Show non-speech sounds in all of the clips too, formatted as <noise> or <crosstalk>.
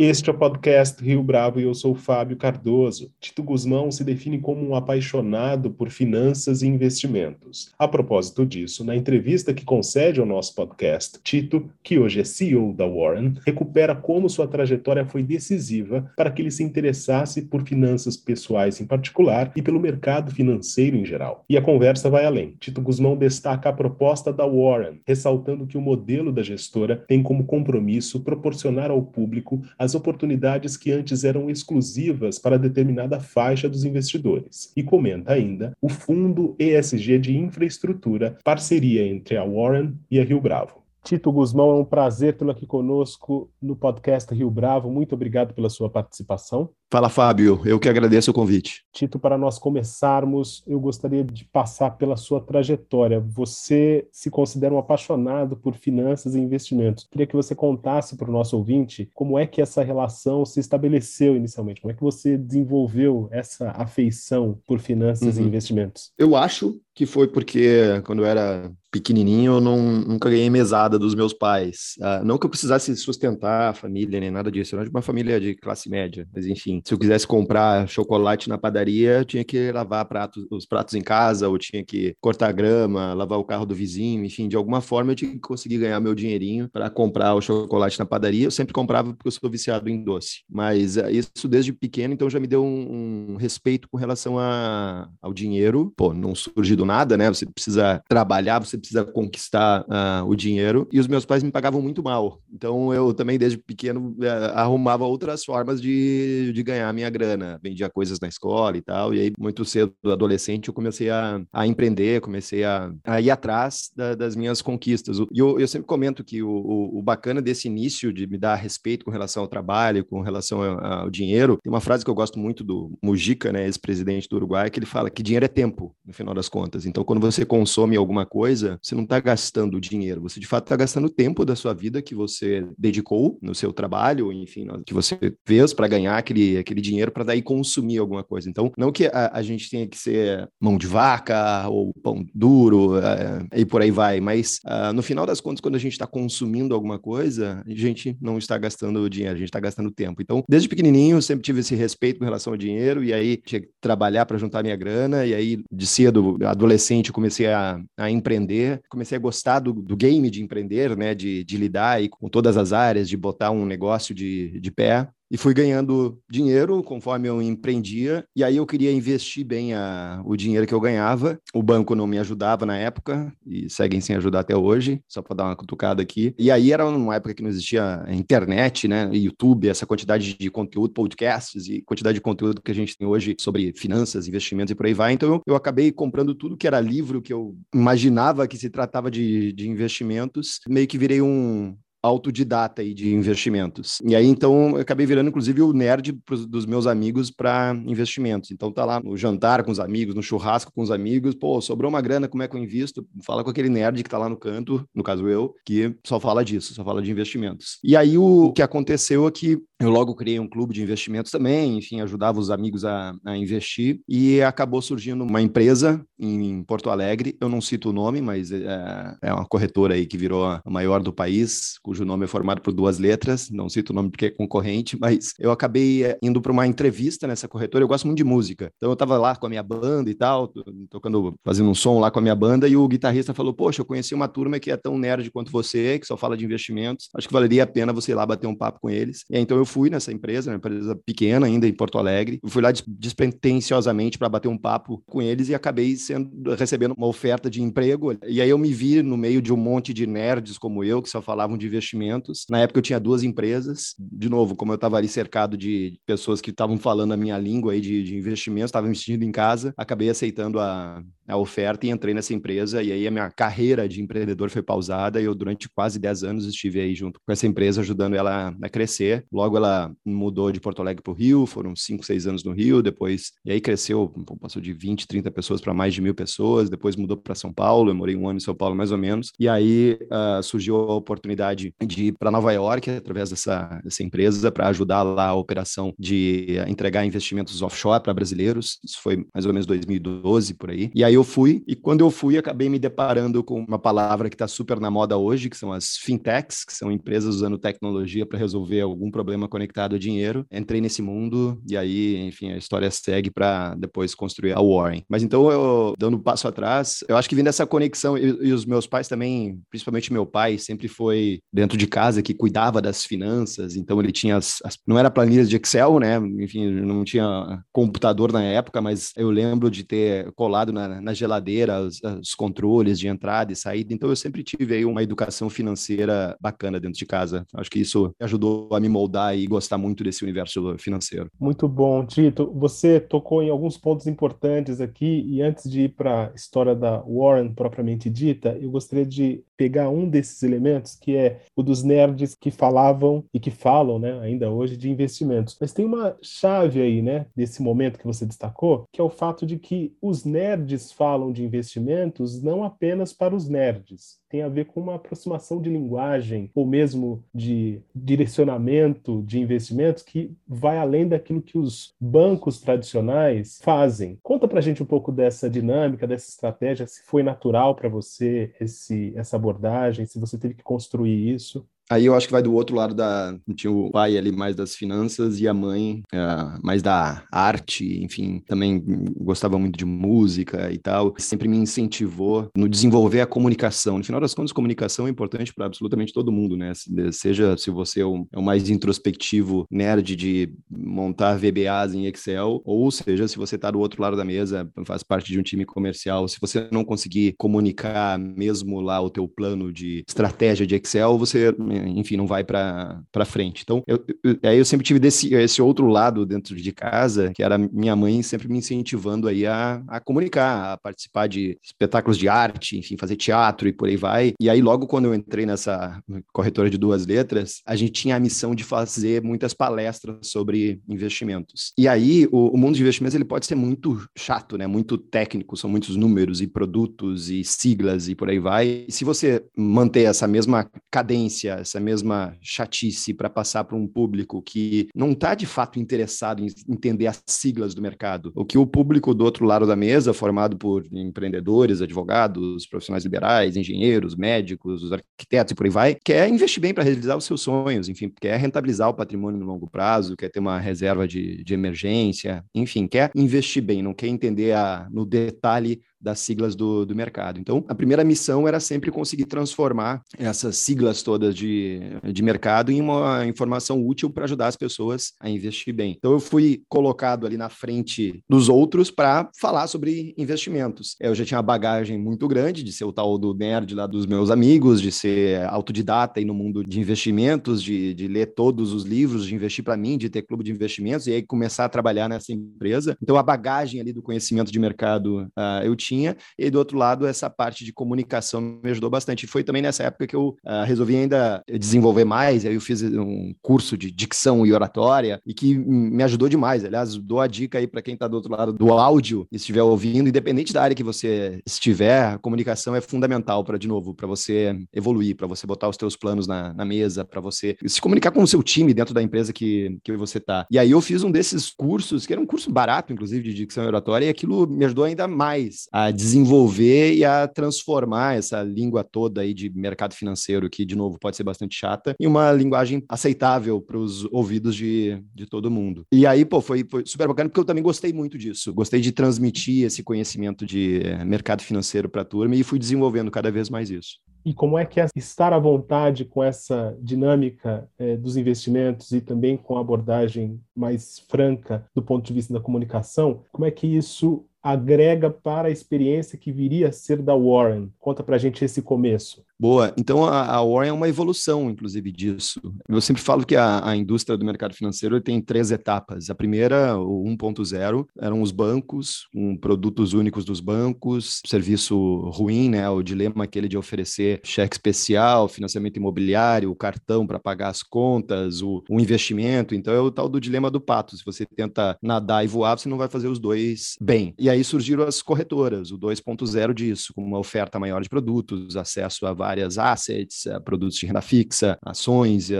Este é o podcast Rio Bravo e eu sou Fábio Cardoso. Tito Guzmão se define como um apaixonado por finanças e investimentos. A propósito disso, na entrevista que concede ao nosso podcast, Tito, que hoje é CEO da Warren, recupera como sua trajetória foi decisiva para que ele se interessasse por finanças pessoais em particular e pelo mercado financeiro em geral. E a conversa vai além. Tito Guzmão destaca a proposta da Warren, ressaltando que o modelo da gestora tem como compromisso proporcionar ao público as as oportunidades que antes eram exclusivas para determinada faixa dos investidores. E comenta ainda o Fundo ESG de Infraestrutura, parceria entre a Warren e a Rio Bravo. Tito Guzmão, é um prazer tê-lo aqui conosco no podcast Rio Bravo. Muito obrigado pela sua participação. Fala, Fábio. Eu que agradeço o convite. Tito, para nós começarmos, eu gostaria de passar pela sua trajetória. Você se considera um apaixonado por finanças e investimentos. Queria que você contasse para o nosso ouvinte como é que essa relação se estabeleceu inicialmente, como é que você desenvolveu essa afeição por finanças uhum. e investimentos. Eu acho que foi porque quando eu era pequenininho eu não, nunca ganhei mesada dos meus pais. Uh, não que eu precisasse sustentar a família nem nada disso, eu era de uma família de classe média, mas enfim, se eu quisesse comprar chocolate na padaria, eu tinha que lavar pratos, os pratos em casa, ou tinha que cortar grama, lavar o carro do vizinho, enfim, de alguma forma eu tinha que conseguir ganhar meu dinheirinho para comprar o chocolate na padaria. Eu sempre comprava porque eu sou viciado em doce, mas uh, isso desde pequeno, então já me deu um, um respeito com relação a, ao dinheiro. Pô, não surgiu do nada, né? Você precisa trabalhar, você precisa conquistar uh, o dinheiro. E os meus pais me pagavam muito mal, então eu também desde pequeno uh, arrumava outras formas de, de ganhar minha grana. Vendia coisas na escola e tal. E aí, muito cedo, adolescente, eu comecei a, a empreender, comecei a, a ir atrás da, das minhas conquistas. E eu, eu sempre comento que o, o, o, bacana desse início de me dar respeito com relação ao trabalho, com relação ao dinheiro, tem uma frase que eu gosto muito do Mujica, né, ex-presidente do Uruguai, que ele fala que dinheiro é tempo, no final das contas. Então, quando você consome alguma coisa, você não está gastando dinheiro, você de fato está gastando tempo da sua vida que você dedicou no seu trabalho, enfim, que você fez para ganhar aquele aquele dinheiro para daí consumir alguma coisa. Então, não que a, a, gente tenha que ser mão de vaca ou pão duro é, e por aí vai, mas uh, no final das contas, quando a gente está consumindo alguma coisa, a gente não está gastando dinheiro, a gente está gastando tempo. Então, desde pequenininho, eu sempre tive esse respeito com relação ao dinheiro e aí tinha que trabalhar para juntar minha grana e aí de cedo, adolescente, comecei a, a empreender, comecei a gostar do, do game de empreender, né, de, de lidar com todas as áreas, de botar um negócio de, de pé e fui ganhando dinheiro conforme eu empreendia. E aí eu queria investir bem a, o dinheiro que eu ganhava. O banco não me ajudava na época e seguem sem ajudar até hoje, só para dar uma cutucada aqui. E aí era uma época que não existia internet, né? YouTube, essa quantidade de conteúdo, podcasts e quantidade de conteúdo que a gente tem hoje sobre finanças, investimentos e por aí vai. Então eu, eu acabei comprando tudo que era livro que eu imaginava que se tratava de, de investimentos. Meio que virei um, autodidata aí de investimentos. E aí, então, eu acabei virando, inclusive, o nerd pros, dos meus amigos para investimentos. Então, tá lá no jantar com os amigos, no churrasco com os amigos, pô, sobrou uma grana, como é que eu invisto? Fala com aquele nerd que tá lá no canto, no caso eu, que só fala disso, só fala de investimentos. E aí, o que aconteceu é que eu logo criei um clube de investimentos também, enfim, ajudava os amigos a, a investir e acabou surgindo uma empresa em Porto Alegre, eu não cito o nome, mas é, é uma corretora aí que virou a maior do país, cujo nome é formado por duas letras, não cito o nome porque é concorrente, <laughs> mas eu acabei eh, indo para uma entrevista nessa corretora. Eu gosto muito de música, então eu estava lá com a minha banda e tal, tocando, fazendo um som lá com a minha banda, e o guitarrista falou: Poxa, eu conheci uma turma que é tão nerd quanto você, que só fala de investimentos, acho que valeria a pena você ir lá bater um papo com eles. E aí, então eu fui nessa empresa, uma empresa pequena ainda em Porto Alegre, eu fui lá despretensiosamente para bater um papo com eles e acabei sendo, recebendo uma oferta de emprego. E aí eu me vi no meio de um monte de nerds como eu, que só falavam de investimentos. Na época eu tinha duas empresas. De novo, como eu estava ali cercado de pessoas que estavam falando a minha língua aí de, de investimentos, estava me sentindo em casa, acabei aceitando a, a oferta e entrei nessa empresa. E aí a minha carreira de empreendedor foi pausada e eu, durante quase 10 anos, estive aí junto com essa empresa, ajudando ela a crescer. Logo ela mudou de Porto Alegre para o Rio, foram 5, 6 anos no Rio, depois, e aí cresceu, passou de 20, 30 pessoas para mais de mil pessoas, depois mudou para São Paulo, eu morei um ano em São Paulo mais ou menos, e aí uh, surgiu a oportunidade de ir para Nova York através dessa, dessa empresa para ajudar lá a operação de entregar investimentos offshore para brasileiros, isso foi mais ou menos 2012 por aí, e aí eu fui, e quando eu fui, acabei me deparando com uma palavra que está super na moda hoje, que são as fintechs, que são empresas usando tecnologia para resolver algum problema conectado a dinheiro. Entrei nesse mundo e aí, enfim, a história segue para depois construir a Warren. Mas então, eu, dando um passo atrás, eu acho que vindo essa conexão, e, e os meus pais também, principalmente meu pai, sempre foi dentro de casa que cuidava das finanças, então ele tinha as, as não era planilhas de Excel, né? Enfim, não tinha computador na época, mas eu lembro de ter colado na geladeira os, os, controles de entrada e saída. Então eu sempre tive aí uma educação financeira bacana dentro de casa. Acho que isso ajudou a me moldar e gostar muito desse universo financeiro. Muito bom, Tito. Você tocou em alguns pontos importantes aqui e antes de ir para a história da Warren propriamente dita, eu gostaria de pegar um desses elementos que é o dos nerds que falavam e que falam, né, ainda hoje de investimentos. Mas tem uma chave aí, né, desse momento que você destacou, que é o fato de que os nerds falam de investimentos não apenas para os nerds, tem a ver com uma aproximação de linguagem ou mesmo de direcionamento de investimentos que vai além daquilo que os bancos tradicionais fazem. Conta pra gente um pouco dessa dinâmica, dessa estratégia, se foi natural para você esse, essa abordagem, se você teve que construir isso. Aí eu acho que vai do outro lado da. Tinha o pai ali mais das finanças e a mãe uh, mais da arte, enfim, também gostava muito de música e tal. Sempre me incentivou no desenvolver a comunicação. No final das contas, comunicação é importante para absolutamente todo mundo, né? Seja se você é é o, mais introspectivo nerd de montar VBAs em Excel, ou seja, se você está do outro lado da mesa, faz parte de um time comercial, se você não conseguir comunicar mesmo lá o teu plano de estratégia de Excel, você enfim, não vai para frente. Então, eu, eu, aí eu sempre tive desse, esse outro lado dentro de casa, que era minha mãe sempre me incentivando aí a, a comunicar, a participar de espetáculos de arte, enfim, fazer teatro e por aí vai. E aí, logo quando eu entrei nessa corretora de duas letras, a gente tinha a missão de fazer muitas palestras sobre investimentos. E aí, o, o mundo de investimentos ele pode ser muito chato, né? Muito técnico, são muitos números e produtos e siglas e por aí vai. E se você manter essa mesma cadência, essa mesma chatice para passar para um público que não está de fato interessado em entender as siglas do mercado. O que o público do outro lado da mesa, formado por empreendedores, advogados, profissionais liberais, engenheiros, médicos, os arquitetos e por aí vai, quer investir bem para realizar os seus sonhos, enfim, quer rentabilizar o patrimônio no longo prazo, quer ter uma reserva de, de emergência, enfim, quer investir bem, não quer entender a, no detalhe das siglas do, do mercado. Então, a primeira missão era sempre conseguir transformar essas siglas todas de, de mercado em uma informação útil para ajudar as pessoas a investir bem. Então, eu fui colocado ali na frente dos outros para falar sobre investimentos. Eu já tinha uma bagagem muito grande de ser o tal do nerd lá dos meus amigos, de ser autodidata aí no mundo de investimentos, de, de ler todos os livros, de investir para mim, de ter clube de investimentos e aí começar a trabalhar nessa empresa. Então, a bagagem ali do conhecimento de mercado uh, eu tinha tinha, e do outro lado, essa parte de comunicação me ajudou bastante. E foi também nessa época que eu uh, resolvi ainda desenvolver mais, aí eu fiz um curso de dicção e oratória, e que me ajudou demais. Aliás, dou a dica aí para quem está do outro lado do áudio e estiver ouvindo, independente da área que você estiver, a comunicação é fundamental para, de novo, para você evoluir, para você botar os teus planos na, na mesa, para você se comunicar com o seu time dentro da empresa que, que você está. E aí eu fiz um desses cursos, que era um curso barato, inclusive, de dicção e oratória, e aquilo me ajudou ainda mais a desenvolver e a transformar essa língua toda aí de mercado financeiro, que, de novo, pode ser bastante chata, em uma linguagem aceitável para os ouvidos de, de todo mundo. E aí, pô, foi, foi super bacana, porque eu também gostei muito disso. Gostei de transmitir esse conhecimento de mercado financeiro para a turma e fui desenvolvendo cada vez mais isso e como é que é estar à vontade com essa dinâmica é, dos investimentos e também com a abordagem mais franca do ponto de vista da comunicação, como é que isso agrega para a experiência que viria a ser da Warren? Conta para a gente esse começo. Boa. Então a, a Warren é uma evolução, inclusive, disso. Eu sempre falo que a, a indústria do mercado financeiro tem três etapas. A primeira, o 1.0, eram os bancos, com produtos únicos dos bancos, serviço ruim, né? O dilema aquele de oferecer cheque especial, financiamento imobiliário, o cartão para pagar as contas, o, o investimento. Então é o tal do dilema do pato. Se você tenta nadar e voar, você não vai fazer os dois bem. E E aí surgiram as corretoras, o 2.0 disso, com uma oferta maior de produtos, acesso a várias assets, a produtos de renda fixa, ações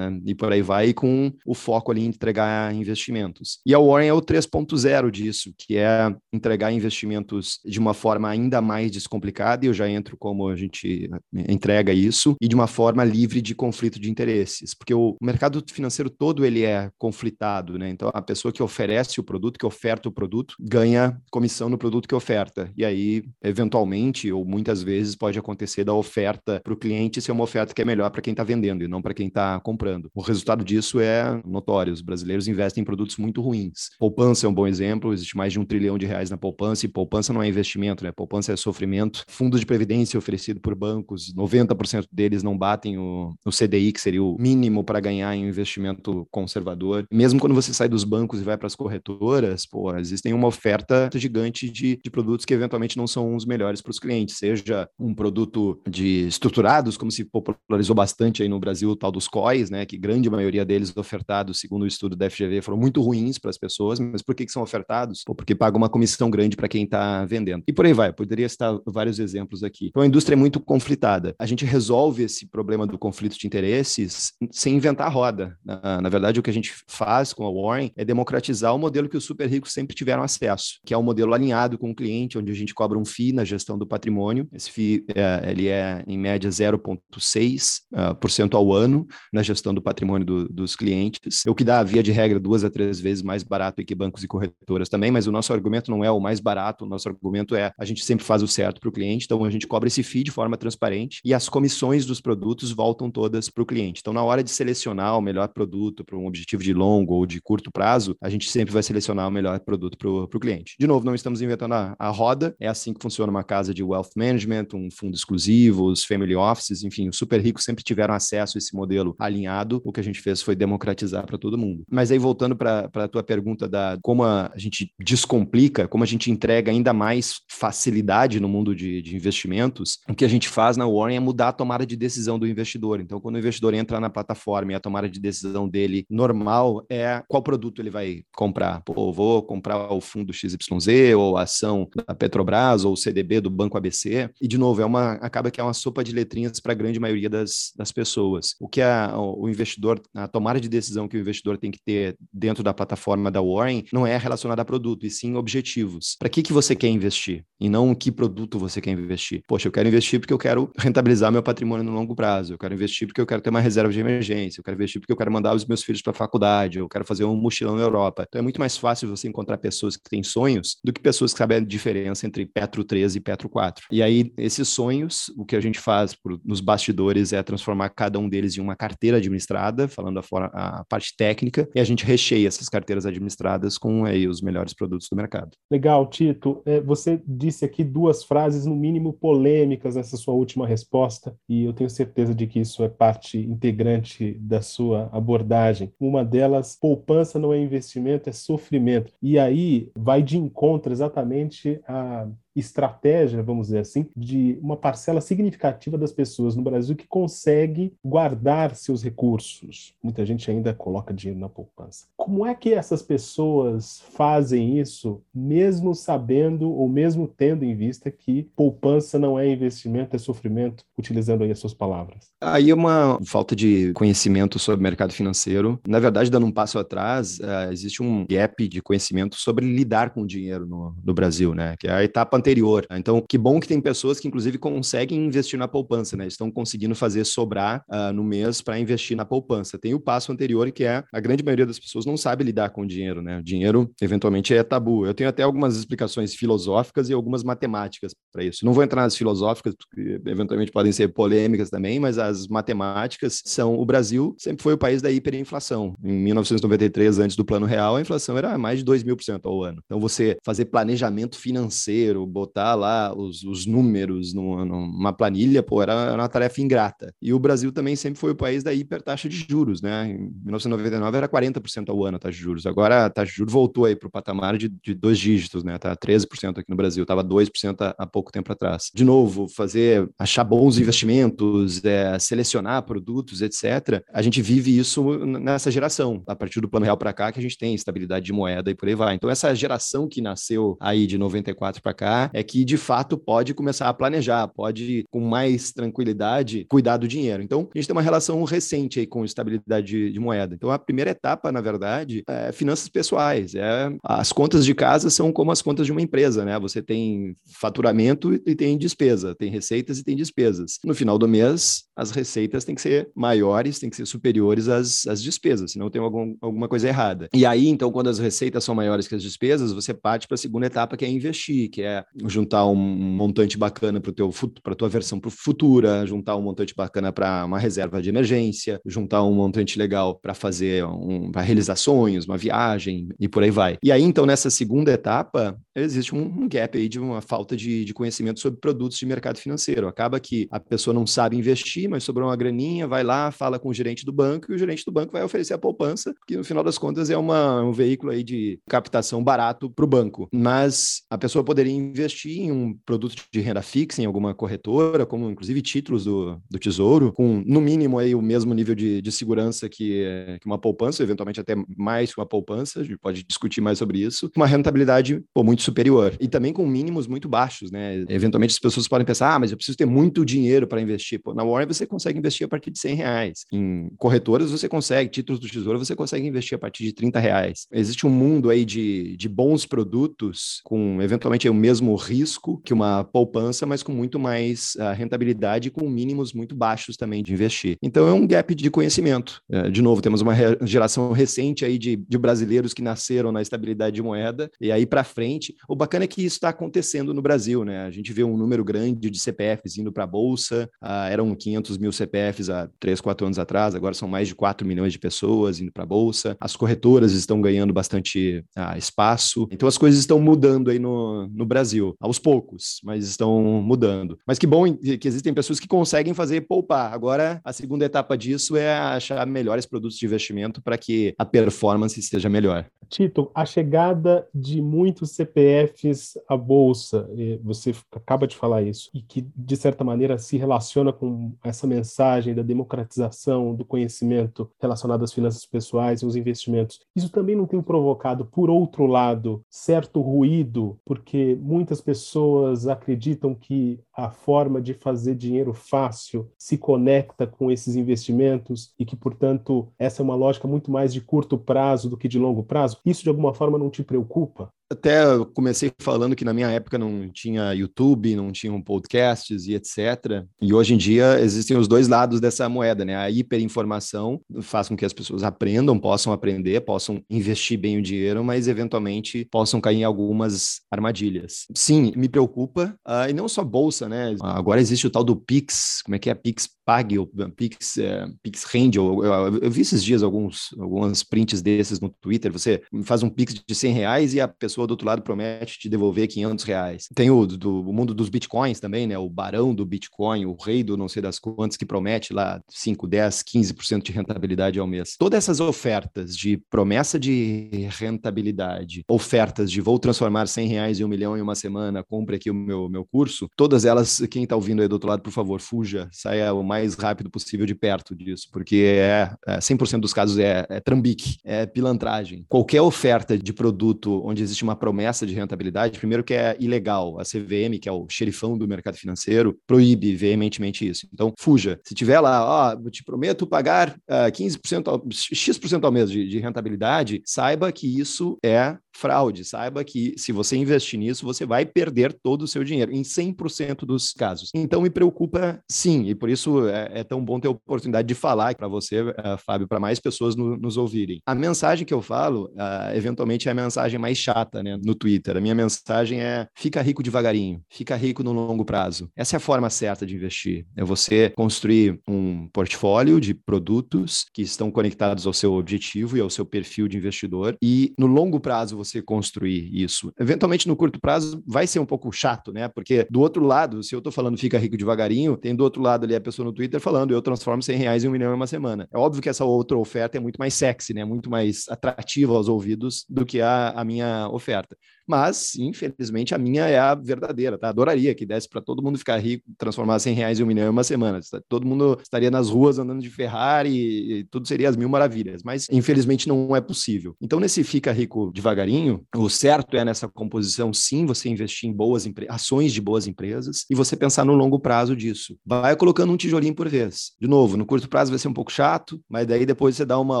e por aí vai, com o foco ali em entregar investimentos. E a Warren é o 3.0 disso, que é entregar investimentos de uma forma ainda mais descomplicada, e eu já entro como a gente entrega isso, e de uma forma livre de conflito de interesses, porque o mercado financeiro todo ele é conflitado, né? Então a pessoa que oferece o produto, que oferta o produto, ganha comissão no produto que oferta. E aí, eventualmente, ou muitas vezes, pode acontecer da oferta para o cliente ser uma oferta que é melhor para quem está vendendo e não para quem está comprando. O resultado disso é notório. Os brasileiros investem em produtos muito ruins. Poupança é um bom exemplo, existe mais de um trilhão de reais na poupança, e poupança não é investimento, né? Poupança é sofrimento. Fundos de previdência oferecido por bancos, 90% deles não batem o, o CDI, que seria o mínimo para ganhar em um investimento conservador. Mesmo quando você sai dos bancos e vai para as corretoras, pô, existem uma oferta gigante de, de produtos que eventualmente não são os melhores para os clientes, seja um produto de estruturados, como se popularizou bastante aí no Brasil, o tal dos COIs, né, que grande maioria deles ofertados, segundo o estudo da FGV, foram muito ruins para as pessoas, mas por que, que são ofertados? Pô, porque paga uma comissão grande para quem está vendendo. E por aí vai, eu poderia citar vários exemplos aqui. Então a indústria é muito conflitada. A gente resolve esse problema do conflito de interesses sem inventar roda. Na, na verdade, o que a gente faz com a Warren é democratizar o modelo que os super ricos sempre tiveram acesso, que é o modelo alinhado com o cliente, onde a gente cobra um FII na gestão do patrimônio. Esse FII é, ele é em média 0,6% uh, ao ano na gestão do patrimônio do, dos clientes, o que dá, via de regra, duas a três vezes mais barato que bancos e corretoras também, mas o nosso argumento não é o mais barato, o nosso argumento é a gente sempre faz o certo para o cliente, então a gente cobra esse FII de forma transparente e as comissões dos produtos voltam todas para o cliente. Então, na hora de selecionar o melhor produto para um objetivo de longo ou de curto prazo, a gente sempre vai selecionar o melhor produto para o cliente. De novo, não estamos inventando a, a roda, é assim que funciona uma casa de wealth management, um fundo exclusivo, os family offices, enfim, os super ricos sempre tiveram acesso a esse modelo alinhado. O que a gente fez foi democratizar para todo mundo. Mas aí, voltando para a tua pergunta da como a gente descomplica, como a gente entrega ainda mais facilidade no mundo de, de investimentos, o que a gente faz na Warren é mudar a tomada de decisão do investidor. Então, quando o investidor entra na plataforma e a tomada de decisão dele normal é qual produto ele vai comprar. Pô, vou comprar o fundo XYZ ou a ação da Petrobras ou o CDB do Banco ABC. E, de novo, é uma, acaba que é uma sopa de letrinhas para a grande maioria das, das pessoas. O que a, o investidor, a tomada de decisão que o investidor tem que ter dentro da plataforma da Warren não é relacionada a produto, e sim objetivos. Para que, que você quer investir? E não que produto você quer investir. Poxa, eu quero investir porque eu quero rentabilizar meu patrimônio no longo prazo. Eu quero investir porque eu quero ter uma reserva de emergência. Eu quero investir porque eu quero mandar os meus filhos para a faculdade. Eu quero fazer um mochilão na Europa. Então é muito mais fácil você encontrar pessoas que têm sonhos do que pessoas que sabem a diferença entre Petro 3 e Petro 4. E aí, esses sonhos, o que a gente faz por, nos bastidores é transformar cada um deles em uma carteira administrada, falando a, forma, a parte técnica, e a gente recheia essas carteiras administradas com aí, os melhores produtos do mercado. Legal, Tito. É, você disse aqui duas frases, no mínimo, polêmicas nessa sua última resposta, e eu tenho certeza de que isso é parte integrante da sua abordagem. Uma delas, poupança não é investimento, é sofrimento. E aí vai de encontro exatamente a estratégia, vamos dizer assim, de uma parcela significativa das pessoas no Brasil que consegue guardar seus recursos. Muita gente ainda coloca dinheiro na poupança. Como é que essas pessoas fazem isso, mesmo sabendo ou mesmo tendo em vista que poupança não é investimento, é sofrimento, utilizando aí as suas palavras? Aí é uma falta de conhecimento sobre mercado financeiro. Na verdade, dando um passo atrás, uh, existe um gap de conhecimento sobre lidar com o dinheiro no, no Brasil, né? Que é a etapa anterior. Então, que bom que tem pessoas que, inclusive, conseguem investir na poupança, né? Estão conseguindo fazer sobrar uh, no mês para investir na poupança. Tem o passo anterior, que é a grande maioria das pessoas não sabe lidar com o dinheiro, né? O dinheiro, eventualmente, é tabu. Eu tenho até algumas explicações filosóficas e algumas matemáticas para isso. Não vou entrar nas filosóficas, porque eventualmente podem ser polêmicas também, mas as matemáticas são: o Brasil sempre foi o país da hiperinflação. Em 1993, antes do Plano Real, a inflação era mais de 2 mil por cento ao ano. Então, você fazer planejamento financeiro, botar lá os, os números numa, numa planilha, pô, era, uma tarefa ingrata. E o Brasil também sempre foi o país da hipertaxa de juros, né? Em 1999 era 40% ao ano a taxa de juros. Agora a taxa de juros voltou aí para o patamar de, de, dois dígitos, né? Tá 13% aqui no Brasil, estava 2% há, há pouco tempo atrás. De novo, fazer, achar bons investimentos, é, selecionar produtos, etc. A gente vive isso nessa geração, a partir do plano real para cá, que a gente tem estabilidade de moeda e por aí vai. Então, essa geração que nasceu aí de 94 para cá é que de fato pode começar a planejar, pode com mais tranquilidade cuidar do dinheiro. Então, a gente tem uma relação recente aí com estabilidade de, de moeda. Então, a primeira etapa, na verdade, é finanças pessoais. É as contas de casa são como as contas de uma empresa, né? Você tem faturamento e tem despesa, tem receitas e tem despesas. No final do mês, as receitas têm que ser maiores, têm que ser superiores às, às despesas, senão tem algum, alguma coisa errada. E aí, então, quando as receitas são maiores que as despesas, você parte para a segunda etapa, que é investir, que é juntar um montante bacana para a tua versão futura, juntar um montante bacana para uma reserva de emergência, juntar um montante legal para fazer um, para realizar sonhos, uma viagem e por aí vai. E aí, então, nessa segunda etapa, existe um, um gap aí de uma falta de, de conhecimento sobre produtos de mercado financeiro. Acaba que a pessoa não sabe investir, mas sobrou uma graninha, vai lá, fala com o gerente do banco e o gerente do banco vai oferecer a poupança, que no final das contas é uma, um veículo aí de captação barato para o banco. Mas a pessoa poderia investir em um produto de renda fixa, em alguma corretora, como inclusive títulos do, do Tesouro, com no mínimo aí o mesmo nível de, de segurança que, que uma poupança, eventualmente até mais que uma poupança, a gente pode discutir mais sobre isso, uma rentabilidade pô, muito superior. E também com mínimos muito baixos, né? Eventualmente as pessoas podem pensar, ah, mas eu preciso ter muito dinheiro para investir. Pô, na Warren você consegue investir a partir de 100 reais. Em corretoras você consegue, títulos do Tesouro você consegue investir a partir de 30 reais. Existe um mundo aí de, de bons produtos com eventualmente o mesmo risco que uma poupança, mas com muito mais uh, rentabilidade e com mínimos muito baixos também de investir. Então é um gap de conhecimento. Uh, de novo, temos uma re geração recente aí de, de brasileiros que nasceram na estabilidade de moeda e aí para frente. O bacana é que isso está acontecendo no Brasil, né? A gente vê um número grande de CPFs indo para a bolsa, uh, eram 500 mil CPFs há 3, 4 anos atrás, agora são mais de 4 milhões de pessoas indo para a bolsa. As corretoras estão ganhando bastante uh, espaço. Então as coisas estão mudando aí no, no Brasil, aos poucos, mas estão mudando. Mas que bom que existem pessoas que conseguem fazer poupar. Agora, a segunda etapa disso é achar melhores produtos de investimento para que a performance seja melhor. Tito, a chegada de muitos CPFs à bolsa, você acaba de falar isso, e que de certa maneira se relaciona com essa mensagem da democratização do conhecimento relacionado às finanças pessoais e aos investimentos. Isso também não tem provocado, por outro lado, certo ruído, porque muitas pessoas acreditam que a forma de fazer dinheiro fácil se conecta com esses investimentos e que, portanto, essa é uma lógica muito mais de curto prazo do que de longo prazo? Isso de alguma forma não te preocupa? Até comecei falando que na minha época não tinha YouTube, não tinham podcasts e etc. E hoje em dia existem os dois lados dessa moeda, né? A hiperinformação faz com que as pessoas aprendam, possam aprender, possam investir bem o dinheiro, mas eventualmente possam cair em algumas armadilhas. Sim, me preocupa. Uh, e não só bolsa, né? Agora existe o tal do Pix, como é que é? Pix pague, ou Pix, é, Pix rende. Eu, eu, eu, vi esses dias alguns, alguns prints desses no Twitter. Você faz um Pix de 100 reais e a pessoa pessoa do outro lado promete te devolver 500 reais. Tem o, do, o mundo dos bitcoins também, né? O barão do bitcoin, o rei do não sei das quantas, que promete lá 5, 10, 15% de rentabilidade ao mês. Todas essas ofertas de promessa de rentabilidade, ofertas de vou transformar 100 reais em um milhão em uma semana, compre aqui o meu, meu curso, todas elas, quem está ouvindo aí do outro lado, por favor, fuja, saia o mais rápido possível de perto disso, porque é, é 100% dos casos é, é trambique, é pilantragem. Qualquer oferta de produto onde existe uma uma promessa de rentabilidade, primeiro que é ilegal. A CVM, que é o xerifão do mercado financeiro, proíbe veementemente isso. Então, fuja. Se tiver lá, ó, eu te prometo pagar uh, ah, 15%, ao, X% ao mês de, de rentabilidade, saiba que isso é fraude. Saiba que se você investir nisso, você vai perder todo o seu dinheiro, em 100% dos casos. Então, me preocupa sim, e por isso é, é tão bom ter a oportunidade de falar para você, uh, Fábio, para mais pessoas no, nos ouvirem. A mensagem que eu falo, uh, eventualmente, é a mensagem mais chata né, no Twitter. A minha mensagem é: fica rico devagarinho, fica rico no longo prazo. Essa é a forma certa de investir. É você construir um portfólio de produtos que estão conectados ao seu objetivo e ao seu perfil de investidor, e no longo prazo você construir isso. Eventualmente, no curto prazo, vai ser um pouco chato, né? Porque do outro lado, se eu estou falando fica rico devagarinho, tem do outro lado ali a pessoa no Twitter falando eu transformo 100 reais em um milhão em uma semana. É óbvio que essa outra oferta é muito mais sexy, né? Muito mais atrativa aos ouvidos do que a, a minha oferta. Mas, infelizmente, a minha é a verdadeira, tá? Adoraria que desse para todo mundo ficar rico, transformar 100 reais em um milhão em uma semana. Todo mundo estaria nas ruas andando de Ferrari e tudo seria as mil maravilhas. Mas, infelizmente, não é possível. Então, nesse fica rico devagarinho, o certo é nessa composição, sim, você investir em boas ações de boas empresas e você pensar no longo prazo disso. Vai colocando um tijolinho por vez. De novo, no curto prazo vai ser um pouco chato, mas daí depois você dá uma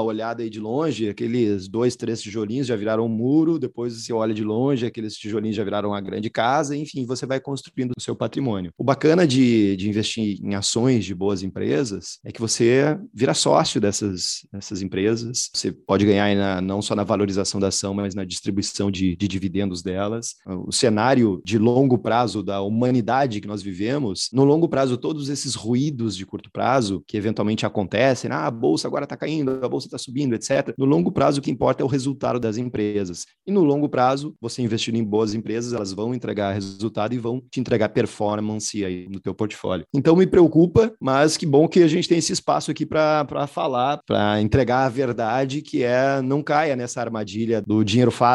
olhada aí de longe, aqueles dois, três tijolinhos já viraram um muro, depois você olha de longe longe, aqueles tijolinhos já viraram uma grande casa, enfim, você vai construindo o seu patrimônio. O bacana de, de investir em ações de boas empresas é que você vira sócio dessas, dessas empresas, você pode ganhar na, não só na valorização da ação, mas na distribuição de, de dividendos delas. O cenário de longo prazo da humanidade que nós vivemos, no longo prazo, todos esses ruídos de curto prazo que eventualmente acontecem, ah, a bolsa agora está caindo, a bolsa está subindo, etc. No longo prazo, o que importa é o resultado das empresas. E no longo prazo, você investindo em boas empresas, elas vão entregar resultado e vão te entregar performance aí no teu portfólio. Então me preocupa, mas que bom que a gente tem esse espaço aqui para falar, para entregar a verdade, que é não caia nessa armadilha do dinheiro fácil,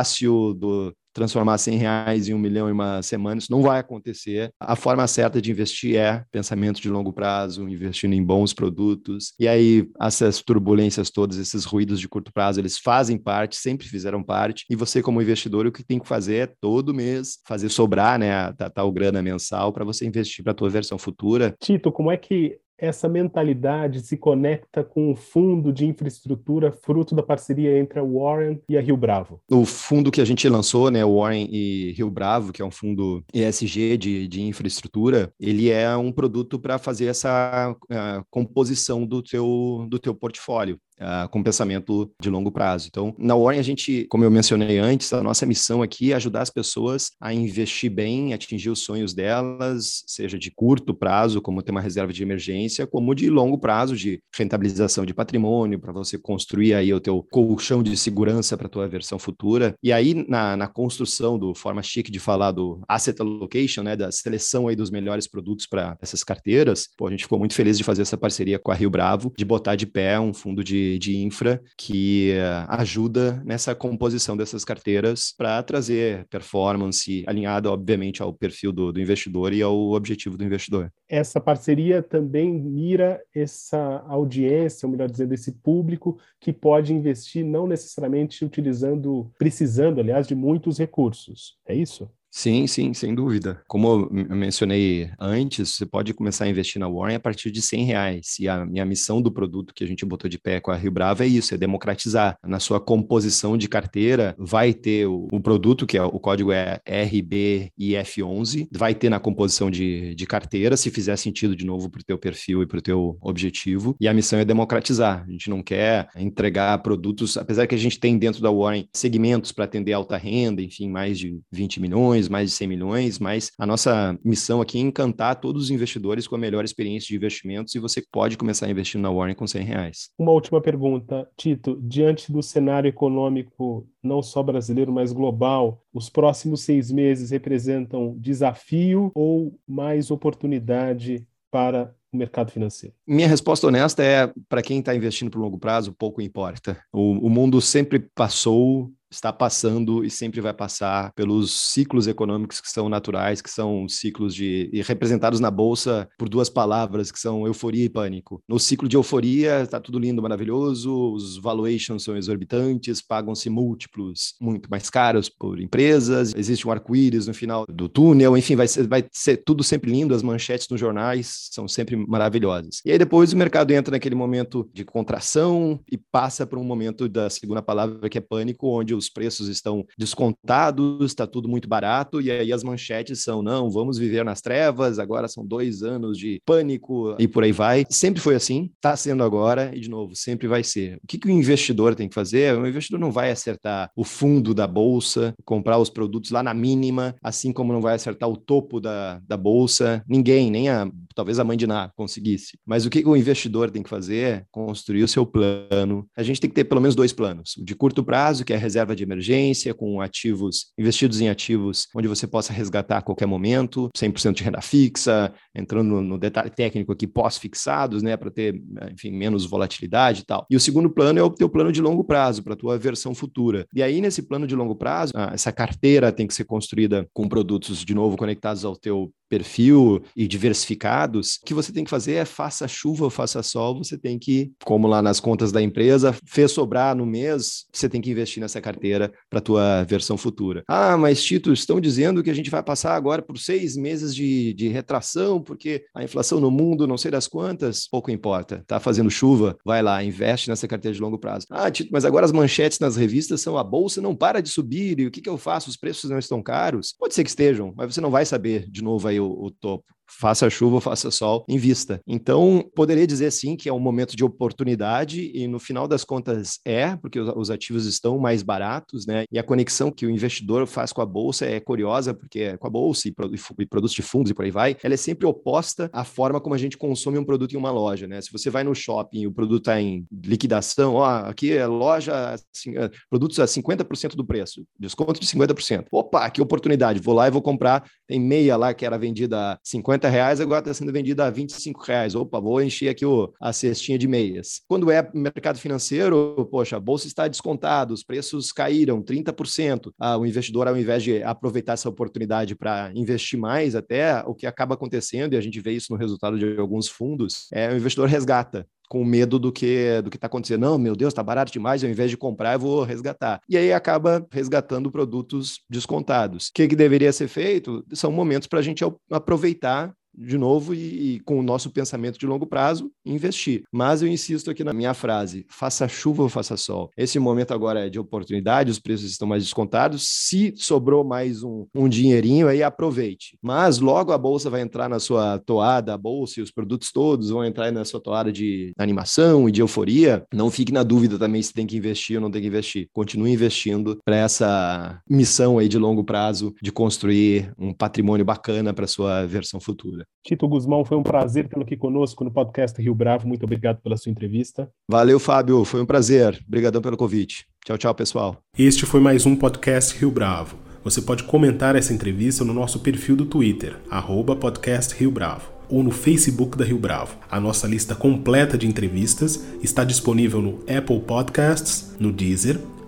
do transformar 100 reais em um milhão em uma semana, isso não vai acontecer. A forma certa de investir é pensamento de longo prazo, investindo em bons produtos. E aí, essas turbulências todas, esses ruídos de curto prazo, eles fazem parte, sempre fizeram parte. E você, como investidor, o que tem que fazer é todo mês fazer sobrar, né, a, a tal grana mensal para você investir para a tua versão futura. Tito, como é que essa mentalidade se conecta com o fundo de infraestrutura fruto da parceria entre a Warren e a Rio Bravo? O fundo que a gente lançou, né, Warren e Rio Bravo, que é um fundo ESG de, de infraestrutura, ele é um produto para fazer essa uh, composição do teu, do teu portfólio uh, com pensamento de longo prazo. Então, na Warren, a gente, como eu mencionei antes, a nossa missão aqui é ajudar as pessoas a investir bem, atingir os sonhos delas, seja de curto prazo, como ter uma reserva de emergência, como de longo prazo, de rentabilização de patrimônio, para você construir aí o teu colchão de segurança para a tua versão futura. E aí, na, na construção do forma chique de falar do asset allocation, né, da seleção aí dos melhores produtos para essas carteiras, pô, a gente ficou muito feliz de fazer essa parceria com a Rio Bravo, de botar de pé um fundo de de, infra que uh, ajuda nessa composição dessas carteiras para trazer performance alinhada, obviamente, ao perfil do, do investidor e ao objetivo do investidor. Essa parceria também mira essa audiência, ou melhor dizendo, esse público que pode investir não necessariamente utilizando, precisando, aliás, de muitos recursos. É isso? Sim, sim, sem dúvida. Como eu mencionei antes, você pode começar a investir na Warren a partir de 100 reais. E a minha missão do produto que a gente botou de pé com a Rio Bravo é isso, é democratizar. Na sua composição de carteira, vai ter o, o produto, que é o código é RBIF11, vai ter na composição de, de carteira, se fizer sentido de novo para o teu perfil e para o teu objetivo. E a missão é democratizar. A gente não quer entregar produtos, apesar que a gente tem dentro da Warren segmentos para atender alta renda, enfim, mais de 20 milhões, milhões, mais de 100 milhões, mas a nossa missão aqui é encantar todos os investidores com a melhor experiência de investimentos e você pode começar a investir na Warren com 100 reais. Uma última pergunta, Tito. Diante do cenário econômico não só brasileiro, mas global, os próximos seis meses representam desafio ou mais oportunidade para o mercado financeiro? Minha resposta honesta é: para quem está investindo para o longo prazo, pouco importa. O, o mundo sempre passou está passando e sempre vai passar pelos ciclos econômicos que são naturais, que são ciclos de representados na bolsa por duas palavras que são euforia e pânico. No ciclo de euforia está tudo lindo, maravilhoso, os valuations são exorbitantes, pagam-se múltiplos muito mais caros por empresas, existe um arco-íris no final do túnel, enfim, vai ser, vai ser tudo sempre lindo, as manchetes nos jornais são sempre maravilhosas. E aí depois o mercado entra naquele momento de contração e passa para um momento da segunda palavra que é pânico, onde os preços estão descontados, está tudo muito barato, e aí as manchetes são: não, vamos viver nas trevas, agora são dois anos de pânico e por aí vai. Sempre foi assim, está sendo agora, e de novo, sempre vai ser. O que, que o investidor tem que fazer? O investidor não vai acertar o fundo da bolsa, comprar os produtos lá na mínima, assim como não vai acertar o topo da, da bolsa. Ninguém, nem a talvez a mãe de Ná conseguisse. Mas o que o investidor tem que fazer construir o seu plano. A gente tem que ter pelo menos dois planos: o de curto prazo, que é a reserva reserva de emergência, com ativos investidos em ativos onde você possa resgatar a qualquer momento, 100% de renda fixa, entrando no detalhe técnico aqui, pós-fixados, né, para ter, enfim, menos volatilidade e tal. E o segundo plano é o teu plano de longo prazo, para a tua versão futura. E aí, nesse plano de longo prazo, essa carteira tem que ser construída com produtos, de novo, conectados ao teu perfil e diversificados, o que você tem que fazer é faça chuva ou faça sol, você tem que, como lá nas contas da empresa, fez sobrar no mês, você tem que investir nessa carteira para a tua versão futura. Ah, mas Tito, estão dizendo que a gente vai passar agora por seis meses de, de retração, porque a inflação no mundo, não sei das quantas, pouco importa. Tá fazendo chuva, vai lá, investe nessa carteira de longo prazo. Ah, Tito, mas agora as manchetes nas revistas são a bolsa não para de subir, e o que, que eu faço? Os preços não estão caros? Pode ser que estejam, mas você não vai saber de novo aí o, o topo faça chuva, <laughs> faça sol, invista. Então, poderia dizer sim que é um momento de oportunidade e no final das contas é, porque os ativos estão mais baratos, né? E a conexão que o investidor faz com a bolsa é curiosa, porque com a bolsa e, produtos de fundos e por aí vai, ela é sempre oposta à forma como a gente consome um produto em uma loja, né? Se você vai no shopping e o produto está em liquidação, ó, aqui é loja, assim, é, produtos a 50% do preço, desconto de 50%. Opa, que oportunidade, vou lá e vou comprar, tem meia lá que era vendida a 50 50 reais, agora está sendo vendida a 25 reais. Opa, vou encher aqui o, a cestinha de meias. Quando é mercado financeiro, poxa, a bolsa está descontada, os preços caíram 30%. Ah, o investidor, ao invés de aproveitar essa oportunidade para investir mais, até o que acaba acontecendo, e a gente vê isso no resultado de alguns fundos, é o investidor resgata com medo do que do que está acontecendo. Não, meu Deus, está barato demais, ao invés de comprar, eu vou resgatar. E aí acaba resgatando produtos descontados. O que, que deveria ser feito? São momentos para a gente aproveitar de novo e, e, com o nosso pensamento de longo prazo, investir. Mas eu insisto aqui na minha frase: faça chuva ou faça sol. Esse momento agora é de oportunidade, os preços estão mais descontados. Se sobrou mais um, um dinheirinho, aí aproveite. Mas logo a bolsa vai entrar na sua toada, a bolsa e os produtos todos vão entrar na sua toada de animação e de euforia. Não fique na dúvida também se tem que investir ou não tem que investir. Continue investindo para essa missão aí de longo prazo de construir um patrimônio bacana para sua versão futura. Tito Guzmão, foi um prazer tê-lo aqui conosco no podcast Rio Bravo. Muito obrigado pela sua entrevista. Valeu, Fábio. Foi um prazer. Obrigadão pelo convite. Tchau, tchau, pessoal. Este foi mais um podcast Rio Bravo. Você pode comentar essa entrevista no nosso perfil do Twitter, arroba podcast Rio Bravo, ou no Facebook da Rio Bravo. A nossa lista completa de entrevistas está disponível no Apple Podcasts, no Deezer,